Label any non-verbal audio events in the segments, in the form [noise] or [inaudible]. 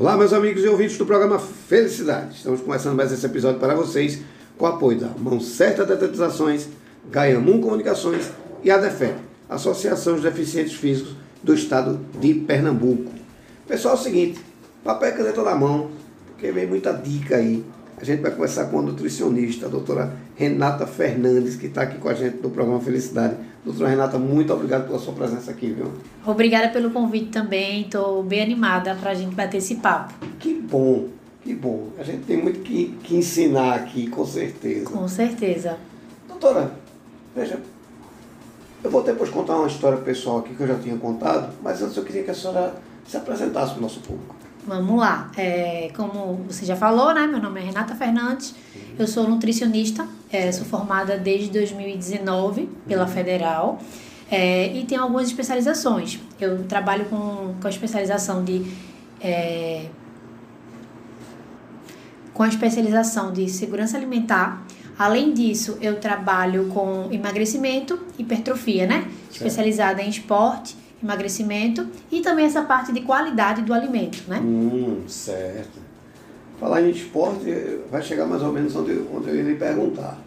Olá, meus amigos e ouvintes do programa Felicidade. Estamos começando mais esse episódio para vocês com o apoio da Mão Certa Detetizações, Gaiamum Comunicações e a DEFEP, Associação de Deficientes Físicos do Estado de Pernambuco. Pessoal, é o seguinte, papel e caneta na mão, porque vem muita dica aí. A gente vai conversar com a nutricionista, a doutora Renata Fernandes, que está aqui com a gente no programa Felicidade. Doutora Renata, muito obrigado pela sua presença aqui, viu? Obrigada pelo convite também, estou bem animada para a gente bater esse papo. Que bom, que bom. A gente tem muito que, que ensinar aqui, com certeza. Com certeza. Doutora, veja, eu vou depois contar uma história pessoal aqui que eu já tinha contado, mas antes eu queria que a senhora se apresentasse para o nosso público. Vamos lá. É, como você já falou, né? Meu nome é Renata Fernandes. Eu sou nutricionista. É, sou formada desde 2019 pela Federal. É, e tenho algumas especializações. Eu trabalho com, com a especialização de. É, com a especialização de segurança alimentar. Além disso, eu trabalho com emagrecimento e hipertrofia, né? Certo. Especializada em esporte emagrecimento e também essa parte de qualidade do alimento, né? Hum, certo. Falar em esporte vai chegar mais ou menos onde, onde eu ia lhe perguntar.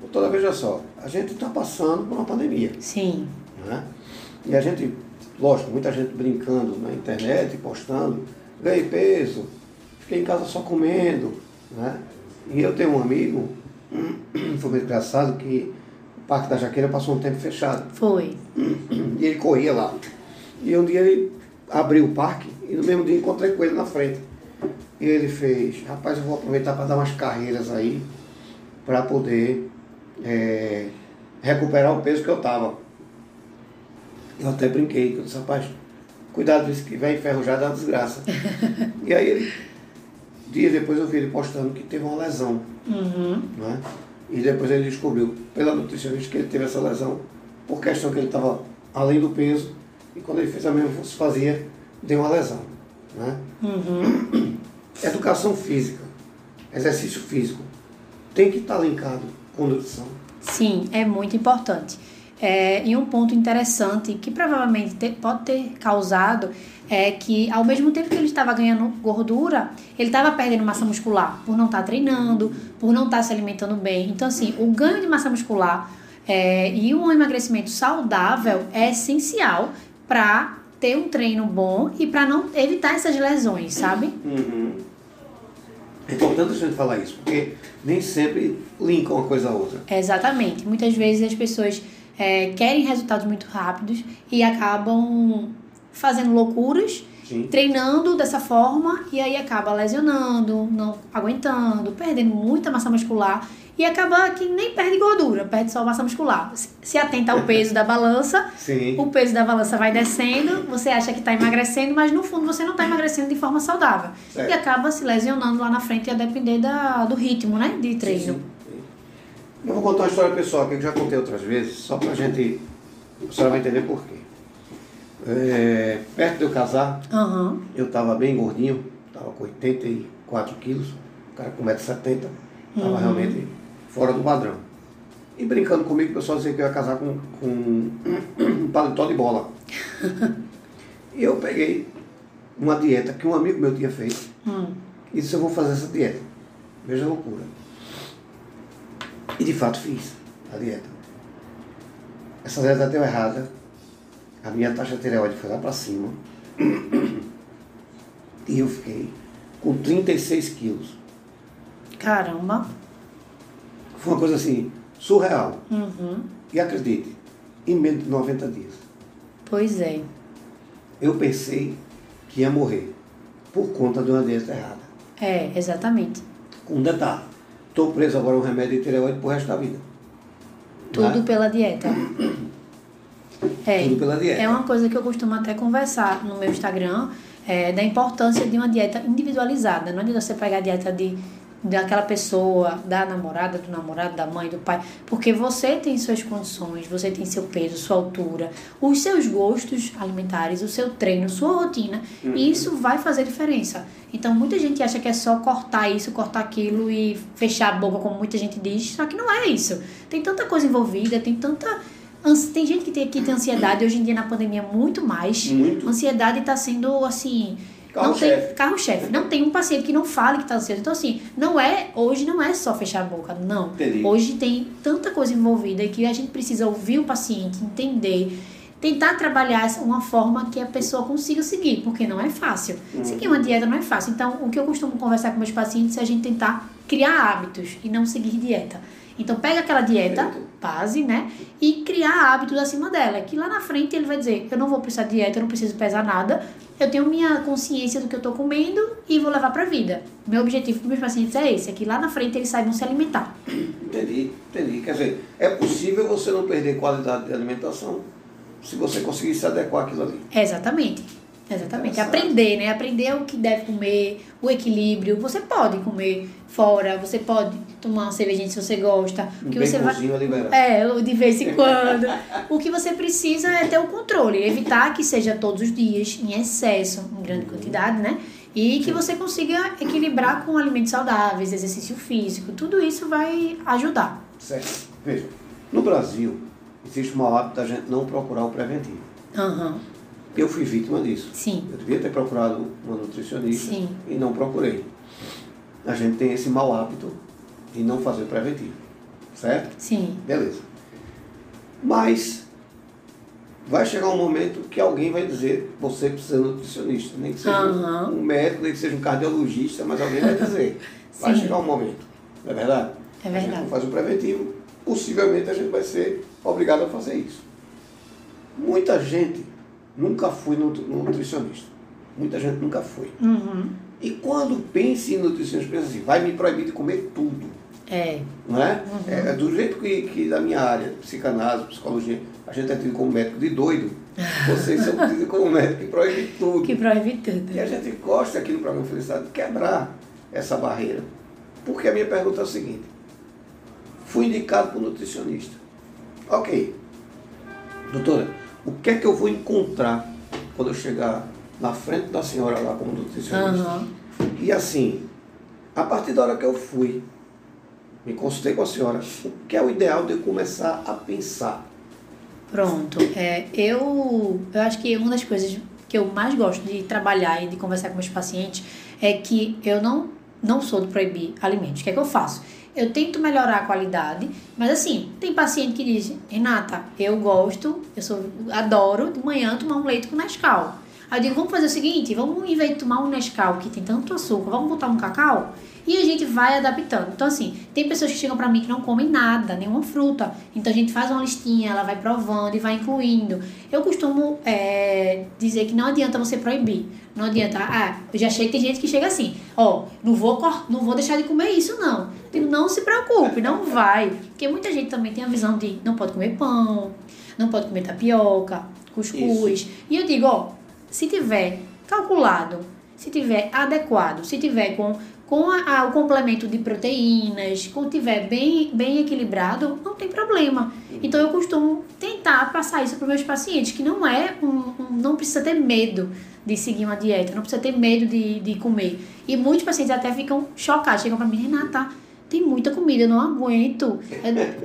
Doutora, veja só, a gente está passando por uma pandemia. Sim. Né? E a gente, lógico, muita gente brincando na internet, postando, ganhei peso, fiquei em casa só comendo. Né? E eu tenho um amigo, [clears throat] foi muito engraçado, que Parque da Jaqueira passou um tempo fechado. Foi. E ele corria lá. E um dia ele abriu o parque e no mesmo dia encontrei com ele na frente. E ele fez, rapaz, eu vou aproveitar para dar umas carreiras aí para poder é, recuperar o peso que eu tava. Eu até brinquei, eu disse, rapaz, cuidado isso que vai enferrujar dá desgraça. [laughs] e aí ele, dias depois eu vi ele postando que teve uma lesão. Uhum. Né? E depois ele descobriu, pela nutricionista, que ele teve essa lesão por questão que ele estava além do peso e quando ele fez a mesma fazia, deu uma lesão. Né? Uhum. Educação física, exercício físico, tem que estar linkado com nutrição. Sim, é muito importante. É, e um ponto interessante que provavelmente te- pode ter causado é que ao mesmo tempo que ele estava ganhando gordura, ele estava perdendo massa muscular por não estar treinando, por não estar se alimentando bem. Então, assim, o ganho de massa muscular é, e um emagrecimento saudável é essencial para ter um treino bom e para não evitar essas lesões, sabe? É importante a gente falar isso, porque nem sempre linka uma coisa a outra. Exatamente. Muitas vezes as pessoas é, querem resultados muito rápidos e acabam fazendo loucuras, Sim. treinando dessa forma e aí acaba lesionando, não aguentando, perdendo muita massa muscular e acaba que nem perde gordura, perde só massa muscular. Se- atenta ao peso da balança, [laughs] Sim. o peso da balança vai descendo, você acha que está emagrecendo, mas no fundo você não está emagrecendo de forma saudável. Certo. E acaba se lesionando lá na frente a depender da, do ritmo, né, de treino. Sim. Eu vou contar uma história pessoal que eu já contei outras vezes, só pra gente. A senhora vai entender por quê. É, perto de eu casar, Aham. eu estava bem gordinho, estava com 84 quilos, o cara com 1,70m, estava realmente fora do padrão. E brincando comigo, o pessoal dizia que eu ia casar com, com um paletó de bola. e [laughs] eu peguei uma dieta que um amigo meu tinha feito Hum. e disse, eu vou fazer essa dieta. Veja a loucura. E de fato fiz a dieta. Essa dieta deu errada. A minha taxa de tireoide foi lá para cima. E eu fiquei com 36 quilos. Caramba. Foi uma coisa assim, surreal. Uhum. E acredite, em menos de 90 dias, Pois é. eu pensei que ia morrer por conta de uma dieta errada. É, exatamente. Com um detalhe, estou preso agora a um remédio de tireoide pro resto da vida. Tudo Né? pela dieta. É, Tudo pela dieta. é uma coisa que eu costumo até conversar no meu Instagram, é, da importância de uma dieta individualizada. Não adianta você pegar a dieta de, daquela pessoa, da namorada, do namorado, da mãe, do pai, porque você tem suas condições, você tem seu peso, sua altura, os seus gostos alimentares, o seu treino, sua rotina, e isso vai fazer diferença. Então muita gente acha que é só cortar isso, cortar aquilo e fechar a boca, como muita gente diz, só que não é isso. Tem tanta coisa envolvida, tem tanta Tem gente que tem, que tem ansiedade, hoje em dia na pandemia muito mais. Muito. Ansiedade está sendo, assim, Carro não tem chefe. carro-chefe. Não tem um paciente que não fale que está ansioso. Então, assim, não é, hoje não é só fechar a boca, não. Entendi. Hoje tem tanta coisa envolvida que a gente precisa ouvir o paciente, entender, tentar trabalhar uma forma que a pessoa consiga seguir, porque não é fácil. Uhum. Seguir uma dieta não é fácil. Então, o que eu costumo conversar com meus pacientes é a gente tentar criar hábitos e não seguir dieta. Então, pega aquela dieta base, né? E criar hábitos acima dela. Que lá na frente ele vai dizer: eu não vou precisar de dieta, eu não preciso pesar nada, eu tenho minha consciência do que eu tô comendo e vou levar pra vida. Meu objetivo com meus pacientes é esse: é que lá na frente eles saibam se alimentar. Entendi, entendi. Quer dizer, é possível você não perder qualidade de alimentação se você conseguir se adequar àquilo ali. Exatamente. Exatamente. Aprender, né? Aprender o que deve comer, o equilíbrio. Você pode comer fora, você pode tomar uma cervejinha se você gosta. O que você vai. é liberado. É, de vez em quando. [laughs] o que você precisa é ter o controle, evitar que seja todos os dias, em excesso, em grande quantidade, né? E que você consiga equilibrar com alimentos saudáveis, exercício físico. Tudo isso vai ajudar. Certo. Veja, no Brasil, existe um hábito da gente não procurar o preventivo. Aham. Eu fui vítima disso. Sim. Eu devia ter procurado uma nutricionista Sim. e não procurei. A gente tem esse mau hábito de não fazer preventivo. Certo? Sim. Beleza. Mas vai chegar um momento que alguém vai dizer, você precisa de um nutricionista. Nem que seja Aham. um médico, nem que seja um cardiologista, mas alguém vai dizer. [laughs] vai chegar um momento. Não é verdade? É A gente verdade. não faz o preventivo, possivelmente a gente vai ser obrigado a fazer isso. Muita gente nunca no nutricionista. Muita gente nunca foi. Uhum. E quando pensa em nutricionista, pensa assim, vai me proibir de comer tudo. É. Não é? é do jeito que, que da minha área, psicanálise, psicologia, a gente é tido como médico de doido, [laughs] vocês são tidos como médico que proíbe tudo. Que proíbe tudo. E a gente gosta aqui no programa Felicidade de quebrar essa barreira. Porque a minha pergunta é o seguinte: fui indicado por nutricionista. Ok. Doutora, o que é que eu vou encontrar quando eu chegar na frente da senhora lá como nutricionista? Aham. E assim, a partir da hora que eu fui, me consultei com a senhora, o que é o ideal de eu começar a pensar? Pronto. É, eu, eu acho que uma das coisas que eu mais gosto de trabalhar e de conversar com meus pacientes é que eu não, não sou de proibir alimentos. O que é que eu faço? Eu tento melhorar a qualidade, mas assim, tem paciente que diz, Renata, eu gosto, eu sou, adoro de manhã tomar um leite com Nescau. Aí eu digo, vamos fazer o seguinte, vamos, em vez de tomar um Nescau que tem tanto açúcar, vamos botar um cacau? E a gente vai adaptando. Então, assim, tem pessoas que chegam pra mim que não comem nada, nenhuma fruta. Então, a gente faz uma listinha, ela vai provando e vai incluindo. Eu costumo é, dizer que não adianta você proibir. Não adianta. Ah, eu já achei que tem gente que chega assim: ó, não vou, não vou deixar de comer isso, não. Digo, não se preocupe, não vai. Porque muita gente também tem a visão de não pode comer pão, não pode comer tapioca, cuscuz. E eu digo: ó, se tiver calculado, se tiver adequado, se tiver com, com a- a- o complemento de proteínas, quando tiver bem, bem equilibrado, não tem problema. Então eu costumo tentar passar isso para meus pacientes, que não é um, um- não precisa ter medo de seguir uma dieta, não precisa ter medo de, de comer. E muitos pacientes até ficam chocados, chegam para mim, Renata, tem muita comida, eu não aguento,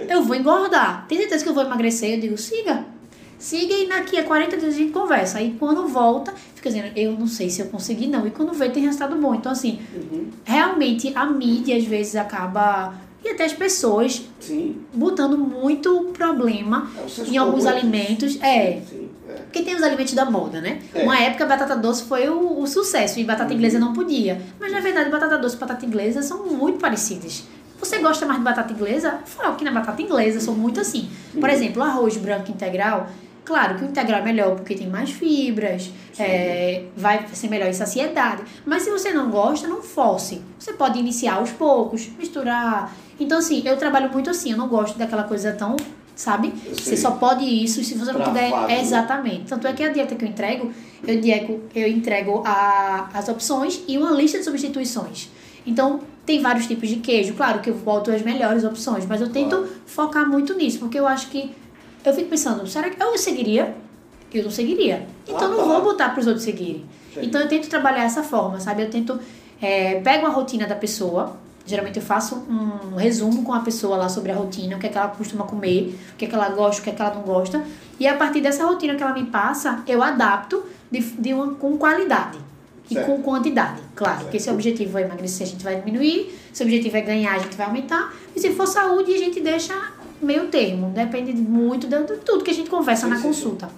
eu, vou engordar. Tem certeza que eu vou emagrecer? Eu digo, siga. Siga e daqui a 40 dias a gente conversa. Aí quando volta, fica dizendo, eu não sei se eu consegui não. E quando vê, tem resultado bom. Então, assim, realmente a mídia às vezes acaba. E até as pessoas Sim. botando muito problema É em alguns alimentos. É. Sim, é. Porque tem os alimentos da moda, né? É. Uma época batata doce foi o, o sucesso e batata inglesa não podia. Mas na verdade, batata doce e batata inglesa são muito parecidas. Você gosta mais de batata inglesa? Foque na batata inglesa, são muito assim. Por exemplo, arroz branco integral. Claro que o integral é melhor porque tem mais fibras, é, vai ser melhor em saciedade. Mas se você não gosta, não force. Você pode iniciar aos poucos, misturar. Então, assim, eu trabalho muito assim. Eu não gosto daquela coisa tão, sabe? Você só pode isso se você não puder. né? Exatamente. Tanto é que a dieta que eu entrego, eu, diego, eu entrego a, as opções e uma lista de substituições. Então, tem vários tipos de queijo. Claro que eu boto as melhores opções, mas eu tento Claro. focar muito nisso, porque eu acho que. Eu fico pensando, será que eu seguiria? Eu não seguiria. Então, Ah, não tá. vou botar para os outros seguirem. Entendi. Então, eu tento trabalhar essa forma, sabe? Eu tento. É, pego a rotina da pessoa. Geralmente eu faço um resumo com a pessoa lá sobre a rotina, o que é que ela costuma comer, o que é que ela gosta, o que é que ela não gosta. E a partir dessa rotina que ela me passa, eu adapto de, de uma, com qualidade. e Certo. com quantidade, claro. Porque se o objetivo é emagrecer, a gente vai diminuir. Se o objetivo é ganhar, a gente vai aumentar. E se for saúde, a gente deixa meio termo. Depende de muito de de tudo que a gente conversa Sim, na sim, consulta.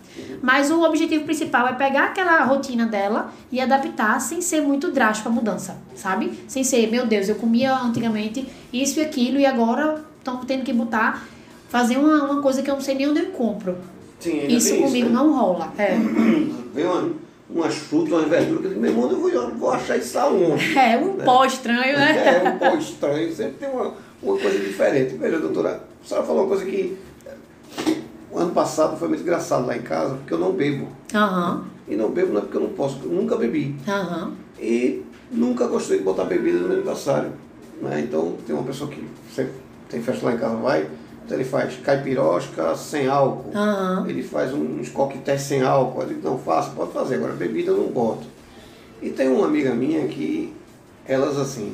Mas o objetivo principal é pegar aquela rotina dela e adaptar sem ser muito drástico a mudança, sabe? Sem ser, meu Deus, eu comia antigamente isso e aquilo e agora estamos tendo que botar, fazer uma, uma coisa que eu não sei nem onde eu compro. Sim, Isso comigo né? não rola. É. [clears throat] Vem uma, umas frutas, umas verduras, que eu digo, meu irmão, eu vou, eu vou achar isso aonde? [laughs] É um pó estranho, né? É um pó estranho, sempre tem uma, uma coisa diferente. Veja, doutora, a senhora falou uma coisa que o ano passado foi muito engraçado lá em casa, porque eu não bebo. Aham, E não bebo não é porque eu não posso, porque eu nunca bebi. aham. E nunca gostei de botar bebida no meu aniversário. Né? Então tem uma pessoa que sempre tem festa lá em casa, vai, então ele faz caipirosca sem álcool. Aham. Ele faz uns coquetéis sem álcool. Eu digo, não, faça, pode fazer. Agora bebida eu não boto. E tem uma amiga minha que elas assim,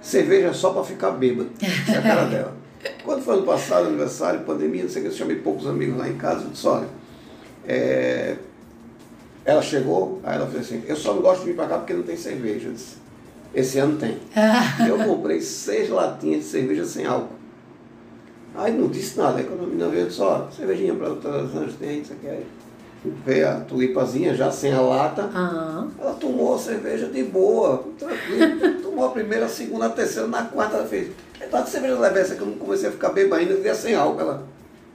cerveja só para ficar bêbada. Essa é a cara [laughs] dela. Quando foi ano passado, aniversário, pandemia, não sei o que, eu chamei poucos amigos lá em casa e disse, olha, é, ela chegou, aí ela fez assim, eu só não gosto de vir para cá porque não tem cerveja. Eu disse, esse ano tem. [laughs] Eu comprei seis latinhas de cerveja sem álcool. Aí não disse nada, aí quando a menina veio, eu disse, ó, cervejinha para todas as anos tem, isso aqui aí. Veio a tulipazinha já sem a lata. Aham. Ela tomou a cerveja de boa, tranquilo. Tomou a primeira, a segunda, a terceira, na quarta ela fez. É tá de cerveja leve essa que eu não comecei a ficar beba ainda, eu sem álcool. Ela,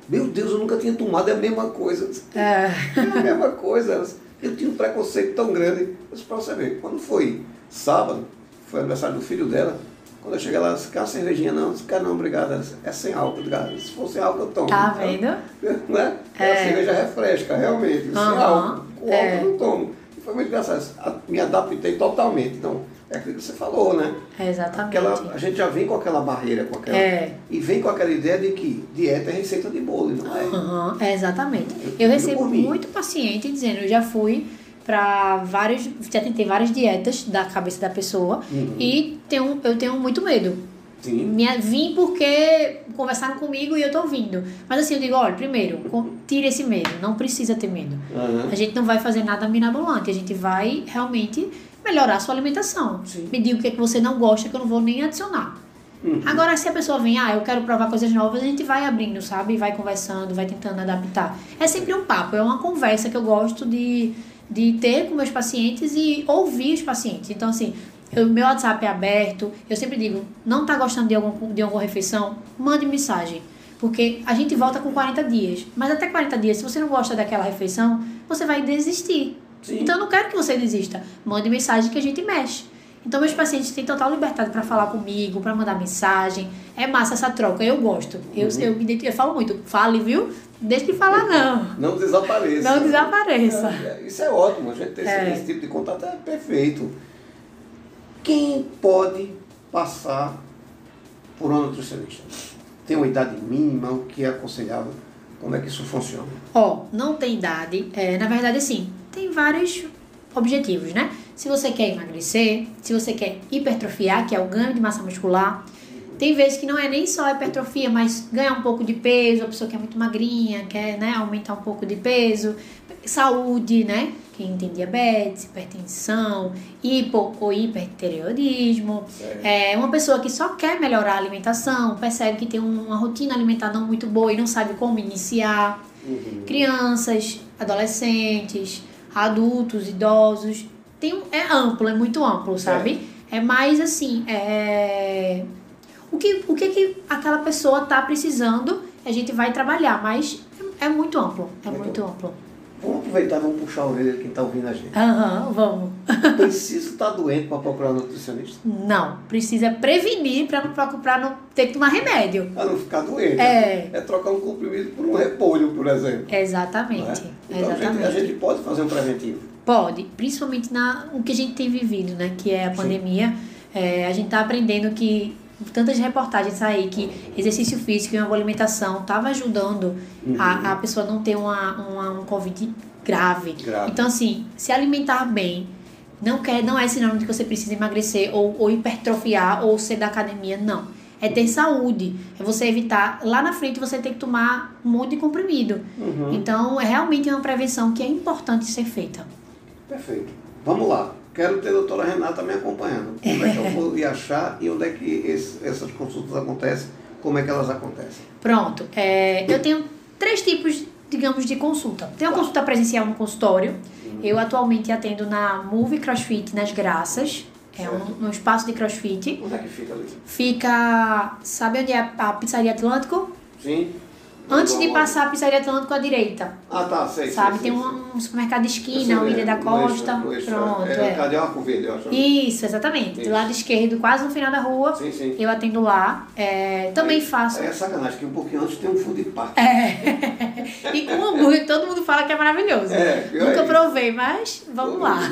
meu Deus, eu nunca tinha tomado, é a mesma coisa. Disse, É. é a mesma coisa. Ela Eu tinha um preconceito tão grande. Eu disse, pra você ver, quando foi sábado, foi aniversário do filho dela, quando eu cheguei lá, ela uma cervejinha não? Eu disse, quer não, obrigado. Ela disse, é sem álcool, obrigado. Se fosse álcool, eu tomo. Tá vendo? [laughs] né? É. A cerveja refresca, realmente. Sem Aham, álcool. Com álcool é. eu não tomo. E foi muito engraçado. Me adaptei totalmente. Então, é aquilo que você falou, né? É exatamente. Aquela, a gente já vem com aquela barreira, com aquela. É. E vem com aquela ideia de que dieta é receita de bolo, não é? Aham, é exatamente. Eu Eu recebo muito paciente dizendo, eu já fui para vários, já tentei várias dietas da cabeça da pessoa Uhum. e tenho, eu tenho muito medo. Sim. Me, vim porque conversaram comigo e eu tô ouvindo. Mas assim, eu digo, olha, primeiro, tire esse medo, não precisa ter medo. Aham. A gente não vai fazer nada mirabolante, a gente vai realmente melhorar a sua alimentação. Sim. Me diga o que, é que você não gosta, que eu não vou nem adicionar. Uhum. Agora, se a pessoa vem, ah, eu quero provar coisas novas, a gente vai abrindo, sabe? Vai conversando, vai tentando adaptar. É sempre um papo, é uma conversa que eu gosto de, de ter com meus pacientes e ouvir os pacientes. Então, assim, o meu WhatsApp é aberto, eu sempre digo, não tá gostando de, algum, de alguma refeição? Mande mensagem. Porque a gente volta com 40 dias. Mas até 40 dias, se você não gosta daquela refeição, você vai desistir. Sim. Então eu não quero que você desista. Mande mensagem que a gente mexe. Então meus pacientes têm total liberdade para falar comigo, para mandar mensagem. É massa essa troca, eu gosto. Eu, Uhum. eu, me eu falo muito, fale, viu? Deixa de falar não. Não desapareça. Não desapareça. É, Isso é ótimo, a gente ter esse, É. esse tipo de contato é perfeito. Quem pode passar por um nutricionista? Tem uma idade mínima, o que é aconselhável? Como é que isso funciona? Ó, não tem idade. É, na verdade, assim, tem vários objetivos, né? Se você quer emagrecer, se você quer hipertrofiar, que é o ganho de massa muscular. Tem vezes que não é nem só hipertrofia, mas ganhar um pouco de peso, a pessoa que é muito magrinha, quer né, aumentar um pouco de peso. Saúde, né? Quem tem diabetes, hipertensão, hipo ou hipertireoidismo. Certo. É uma pessoa que só quer melhorar a alimentação, percebe que tem uma rotina alimentar não muito boa e não sabe como iniciar crianças, adolescentes, adultos, idosos. Tem um, é amplo, é muito amplo, sabe? É mais assim, é o que o que, que aquela pessoa tá precisando, a gente vai trabalhar, mas é, é muito amplo, é Muito muito amplo. Vamos aproveitar, vamos puxar a orelha de quem está ouvindo a gente. Aham, vamos. Preciso estar doente para procurar um nutricionista? Não, precisa prevenir para não, pra não ter que tomar remédio. Para não ficar doente. É. É trocar um comprimido por um repolho, por exemplo. Exatamente. é? Então a gente, Exatamente. a gente pode fazer um preventivo. Pode, principalmente na o que a gente tem vivido, né? Que é a pandemia. É, a gente tá aprendendo que tantas reportagens aí que exercício físico e uma boa alimentação estava ajudando Uhum. a, a pessoa não ter uma, uma, um Covid grave. Grave. Então, assim, se alimentar bem não, quer, não é sinônimo de que você precisa emagrecer ou, ou hipertrofiar ou ser da academia, não. É ter saúde. É você evitar, lá na frente você ter que tomar um monte de comprimido. Uhum. Então, é realmente uma prevenção que é importante ser feita. Perfeito. Vamos lá. Quero ter a doutora Renata me acompanhando. Como é que eu [laughs] vou ir achar e onde é que esse, essas consultas acontecem? Como é que elas acontecem? Pronto. É, eu tenho três tipos, digamos, de consulta. Tem uma consulta presencial no consultório. Eu atualmente atendo na Move CrossFit nas Graças. É um, um espaço de CrossFit. Onde é que fica ali? Fica. Sabe onde é a, a Pizzaria Atlântico? Sim. Antes de Onde? passar a Pizzaria Atlântico à direita. Ah, tá, sei. Sabe? sei, Tem sei, sei. um, um supermercado de esquina, sei, o Ilha da Costa. eixo- no eixo, Pronto, é. é. Cadê Arco Verde, eu acho. Isso, exatamente. Isso. Do lado esquerdo, quase no final da rua. Sim, sim. Eu atendo lá. É, também Aí- faço. aí É sacanagem, que um pouquinho antes tem um food park. É. [laughs] e com hambúrguer, todo mundo fala que é maravilhoso. É, Nunca é isso. provei, mas vamos lá. [laughs]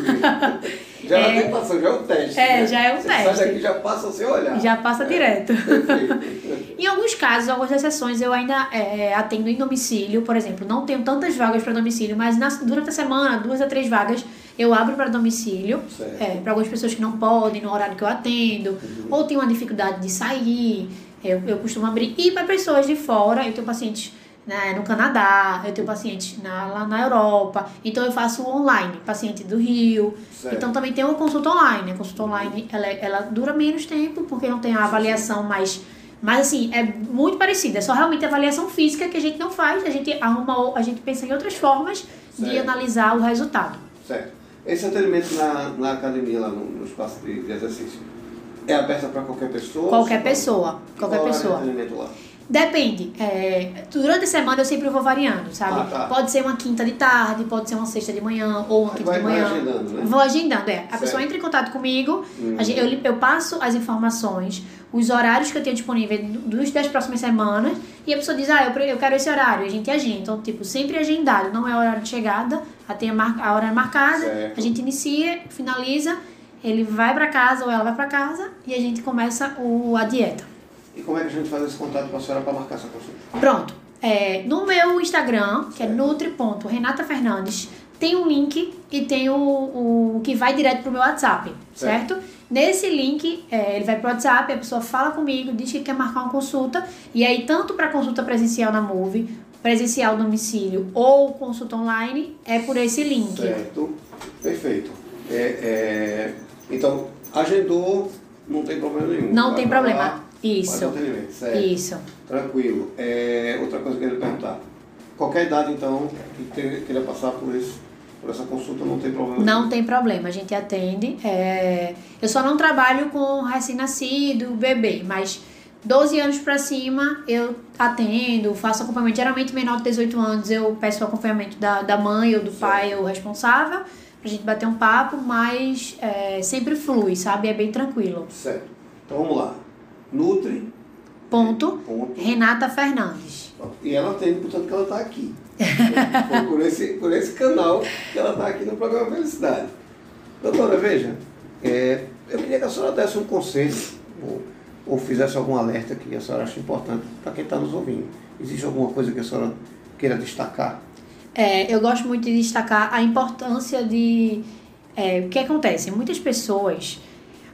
Já é É. a tentação, já é o teste. É, né? já é o Você teste. Sai daqui já passa sem olhar. Já passa direto. Perfeito. [laughs] Em alguns casos, algumas exceções, eu ainda é, atendo em domicílio. Por exemplo, não tenho tantas vagas para domicílio, mas na- durante a semana, duas a três vagas, eu abro para domicílio. É, para algumas pessoas que não podem, no horário que eu atendo, Uhum. ou tem uma dificuldade de sair, eu, eu costumo abrir. E para pessoas de fora, eu tenho pacientes né, no Canadá, eu tenho pacientes na, lá na Europa, então eu faço online, paciente do Rio. Certo. Então também tem uma consulta online. A consulta online ela, ela dura menos tempo, porque não tem a avaliação mais. Mas assim, é muito parecida. É só realmente avaliação física que a gente não faz, a gente arruma, a gente pensa em outras formas de Certo. analisar o resultado. Certo. Esse atendimento na, na academia, lá no, no espaço de, de exercício, é aberto para qualquer pessoa? Qualquer pessoa. Qualquer qual de pessoa. atendimento lá? Depende. é, durante a semana eu sempre vou variando, sabe? Ah, tá. Pode ser uma quinta de tarde, pode ser uma sexta de manhã ou uma quinta vai- de vai manhã. agendando, né? Vou agendando, é. A Certo. pessoa entra em contato comigo, a gente- eu, eu passo as informações, os horários que eu tenho disponível dos das próximas semanas, e a pessoa diz, ah, eu, eu quero esse horário, e a gente agenda. Então, tipo, sempre agendado, não é horário de chegada, a, tem a, mar, a hora marcada, Certo. a gente inicia, finaliza, ele vai pra casa ou ela vai pra casa, e a gente começa o, a dieta. E como é que a gente faz esse contato com a senhora para marcar essa consulta? Pronto. É, no meu Instagram, que é nutri.renatafernandes, tem um link e tem o, o que vai direto pro meu WhatsApp, certo? Nesse link, é, ele vai pro WhatsApp, a pessoa fala comigo, diz que quer marcar uma consulta, e aí tanto para consulta presencial na Move, presencial domicílio ou consulta online, é por esse link. Certo. Perfeito. É, é, então, agendou, não tem problema nenhum. Não Vai tem problema. lá, Isso. certo. Isso. Tranquilo. É, outra coisa que eu queria perguntar. Qualquer idade, então, que queira passar por, esse, por essa consulta, não tem problema Não tem problema, a gente atende. É, Eu só não trabalho com recém-nascido, bebê, mas 12 anos pra cima eu atendo, faço acompanhamento. Geralmente, menor de 18 anos, eu peço o acompanhamento da, da mãe ou do pai ou responsável, pra gente bater um papo, mas é, sempre flui, sabe? É bem tranquilo. Certo. Então vamos lá. Nutri. Ponto. Ponto. Renata Fernandes. E ela atende, portanto, que ela está aqui. [laughs] Por esse, por esse canal que ela está aqui no programa Felicidade. Doutora, veja, é, eu queria que a senhora desse um conselho ou, ou fizesse algum alerta que a senhora acha importante para quem está nos ouvindo. Existe alguma coisa que a senhora queira destacar? É, eu gosto muito de destacar a importância de. é, o que acontece? Muitas pessoas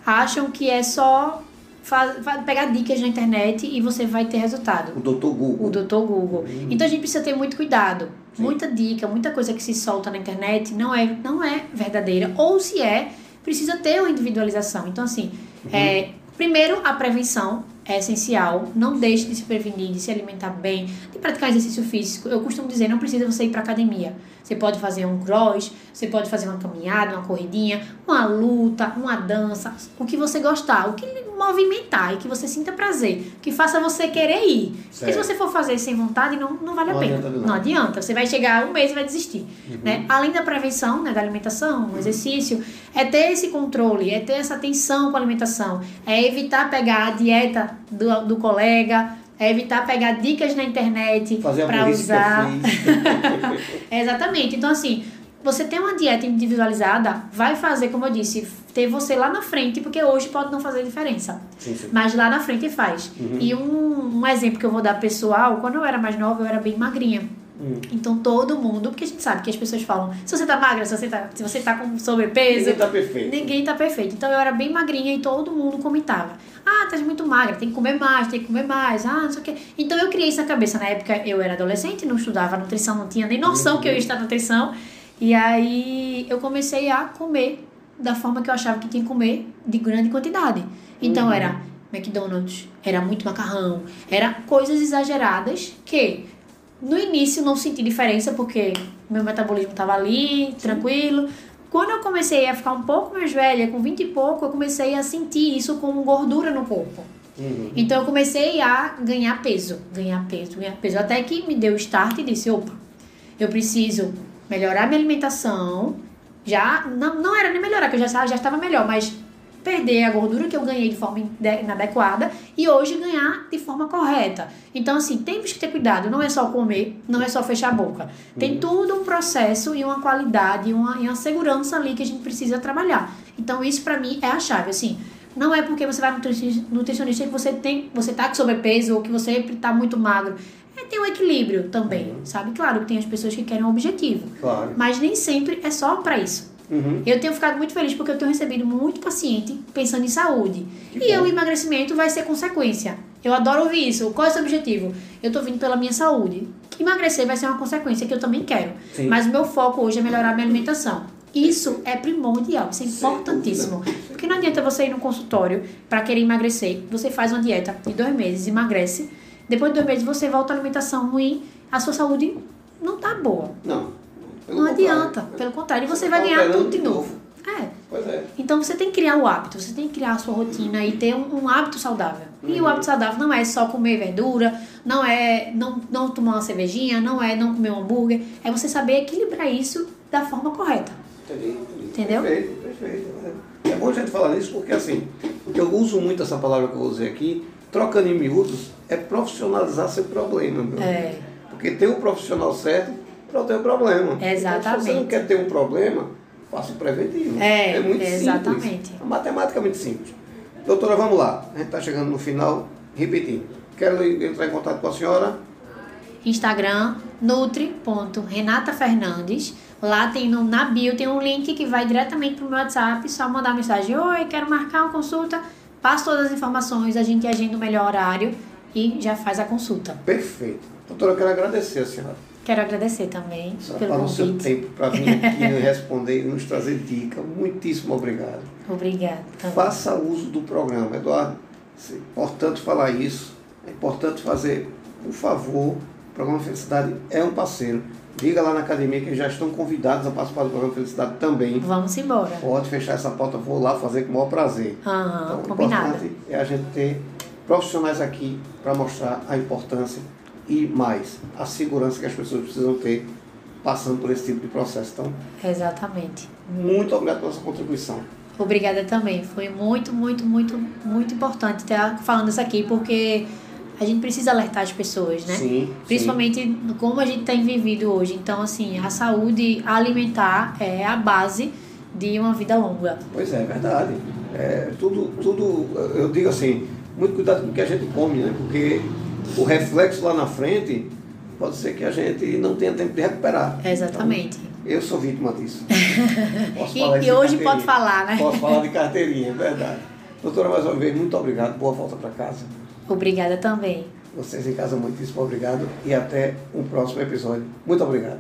acham que é só fa- fa- pegar dicas na internet e você vai ter resultado. O doutor Google. O doutor Google. Então a gente precisa ter muito cuidado. Sim. Muita dica, muita coisa que se solta na internet não é, não é verdadeira. Ou se é, precisa ter uma individualização. Então, assim, é, primeiro a prevenção é essencial. Não deixe de se prevenir, de se alimentar bem, de praticar exercício físico. Eu costumo dizer, não precisa você ir para academia. Você pode fazer um cross, você pode fazer uma caminhada, uma corridinha, uma luta, uma dança, o que você gostar, o que movimentar e que você sinta prazer, que faça você querer ir. Porque se Certo. você for fazer sem vontade, não, não vale Não a pena. adianta. Não adianta. Você vai chegar um mês e vai desistir. Uhum. Né? Além da prevenção, né, da alimentação, o exercício, é ter esse controle, é ter essa atenção com a alimentação, é evitar pegar a dieta do, do colega, é evitar pegar dicas na internet para usar. É, [laughs] exatamente. Então, assim, você ter uma dieta individualizada vai fazer, como eu disse, ter você lá na frente, porque hoje pode não fazer diferença. Sim, sim. Mas lá na frente faz. E um, um exemplo que eu vou dar pessoal, quando eu era mais nova, eu era bem magrinha. Hum. Então todo mundo, porque a gente sabe que as pessoas falam, se você tá magra, se você tá, se você tá com sobrepeso, Ninguém tá perfeito. ninguém tá perfeito. Então eu era bem magrinha e todo mundo comentava. Ah, tá muito magra, tem que comer mais, tem que comer mais, ah, não sei o quê. Então eu criei isso na cabeça. Na época eu era adolescente, não estudava nutrição, não tinha nem noção que eu ia estudar nutrição. E aí eu comecei a comer da forma que eu achava que tinha que comer de grande quantidade. Então Uhum. era McDonald's, era muito macarrão, era coisas exageradas que no início não senti diferença porque meu metabolismo estava ali, tranquilo. Quando eu comecei a ficar um pouco mais velha, com 20 e pouco, eu comecei a sentir isso como gordura no corpo. Uhum. Então eu comecei a ganhar peso, ganhar peso, ganhar peso. Até que me deu o start e disse, opa, eu preciso melhorar minha alimentação. Já, não, não era nem melhorar, que eu já, já estava melhor, mas perder a gordura que eu ganhei de forma inadequada e hoje ganhar de forma correta. Então, assim, temos que ter cuidado. Não é só comer, não é só fechar a boca. Tem tudo um processo e uma qualidade e uma, e uma segurança ali que a gente precisa trabalhar. Então, isso pra mim é a chave. Assim, não é porque você vai no nutrici- nutricionista que você tem, você tá com sobrepeso ou que você tá muito magro. Ter um equilíbrio também, sabe? Claro que tem as pessoas que querem um objetivo. Claro. Mas nem sempre é só pra isso. Uhum. Eu tenho ficado muito feliz porque eu tenho recebido muito paciente pensando em saúde. Que e bom. o emagrecimento vai ser consequência. Eu adoro ouvir isso. Qual é o seu objetivo? Eu tô vindo pela minha saúde. Emagrecer vai ser uma consequência que eu também quero. Sim. Mas o meu foco hoje é melhorar a minha alimentação. Isso é primordial, isso é importantíssimo. Porque não adianta você ir no consultório para querer emagrecer. Você faz uma dieta de dois meses, emagrece. Depois de dois meses você volta à alimentação ruim, a sua saúde não tá boa. Não. não contrário. adianta. Pelo contrário, você Você vai tá ganhar alterando tudo de de novo. É. Pois é. Então você tem que criar o hábito, você tem que criar a sua rotina e ter um, um hábito saudável. E o Uhum. hábito saudável não é só comer verdura, não é não, não tomar uma cervejinha, não é não comer um hambúrguer, é você saber equilibrar isso da forma correta. Entendi, entendi. Entendeu? Perfeito, perfeito. É bom a gente falar nisso porque, assim, eu uso muito essa palavra que eu vou dizer aqui, trocando em miúdos, é profissionalizar seu problema. Meu. É. Porque tem o profissional certo para ter o problema. Então, se você não Exatamente. quer ter um problema, faça o preventivo. É, muito exatamente. simples. A matemática é muito simples. Doutora, vamos lá. A gente está chegando no final, repetindo. Quero entrar em contato com a senhora. Instagram, nutri.renatafernandes. Lá tem no, na bio tem um link que vai diretamente pro meu WhatsApp, só mandar mensagem, oi, quero marcar uma consulta, passo todas as informações, a gente agenda o melhor horário e já faz a consulta. Perfeito. Doutora, eu quero agradecer a senhora. Quero agradecer também A pelo o seu convite. tempo para vir aqui [laughs] e responder e nos trazer dica. Muitíssimo obrigado. Obrigada. Faça uso do programa, Eduardo. É importante falar isso. É importante fazer, por favor, o programa Felicidade é um parceiro. Liga lá na academia que já estão convidados a participar do programa Felicidade também. Vamos embora. Pode fechar essa pauta, vou lá fazer com o maior prazer. Aham, Então, o combinado. importante é a gente ter profissionais aqui para mostrar a importância e mais a segurança que as pessoas precisam ter passando por esse tipo de processo. Então, Exatamente. muito obrigado pela sua contribuição. Obrigada também. Foi muito, muito, muito, muito importante estar falando isso aqui, porque a gente precisa alertar as pessoas, né? Sim, Principalmente como a gente tem vivido hoje. Então, assim, a saúde alimentar é a base de uma vida longa. Pois é, é verdade. É, tudo, tudo, eu digo assim, muito cuidado com o que a gente come, né? Porque o reflexo lá na frente pode ser que a gente não tenha tempo de recuperar. Exatamente. Então, eu sou vítima disso. [laughs] Posso E- falar e hoje pode falar, né? Posso falar de [laughs] carteirinha, é verdade. Doutora, mais uma vez, muito obrigado. Boa volta para casa. Obrigada também. Vocês em casa, muitíssimo obrigado. E até um próximo episódio. Muito obrigado.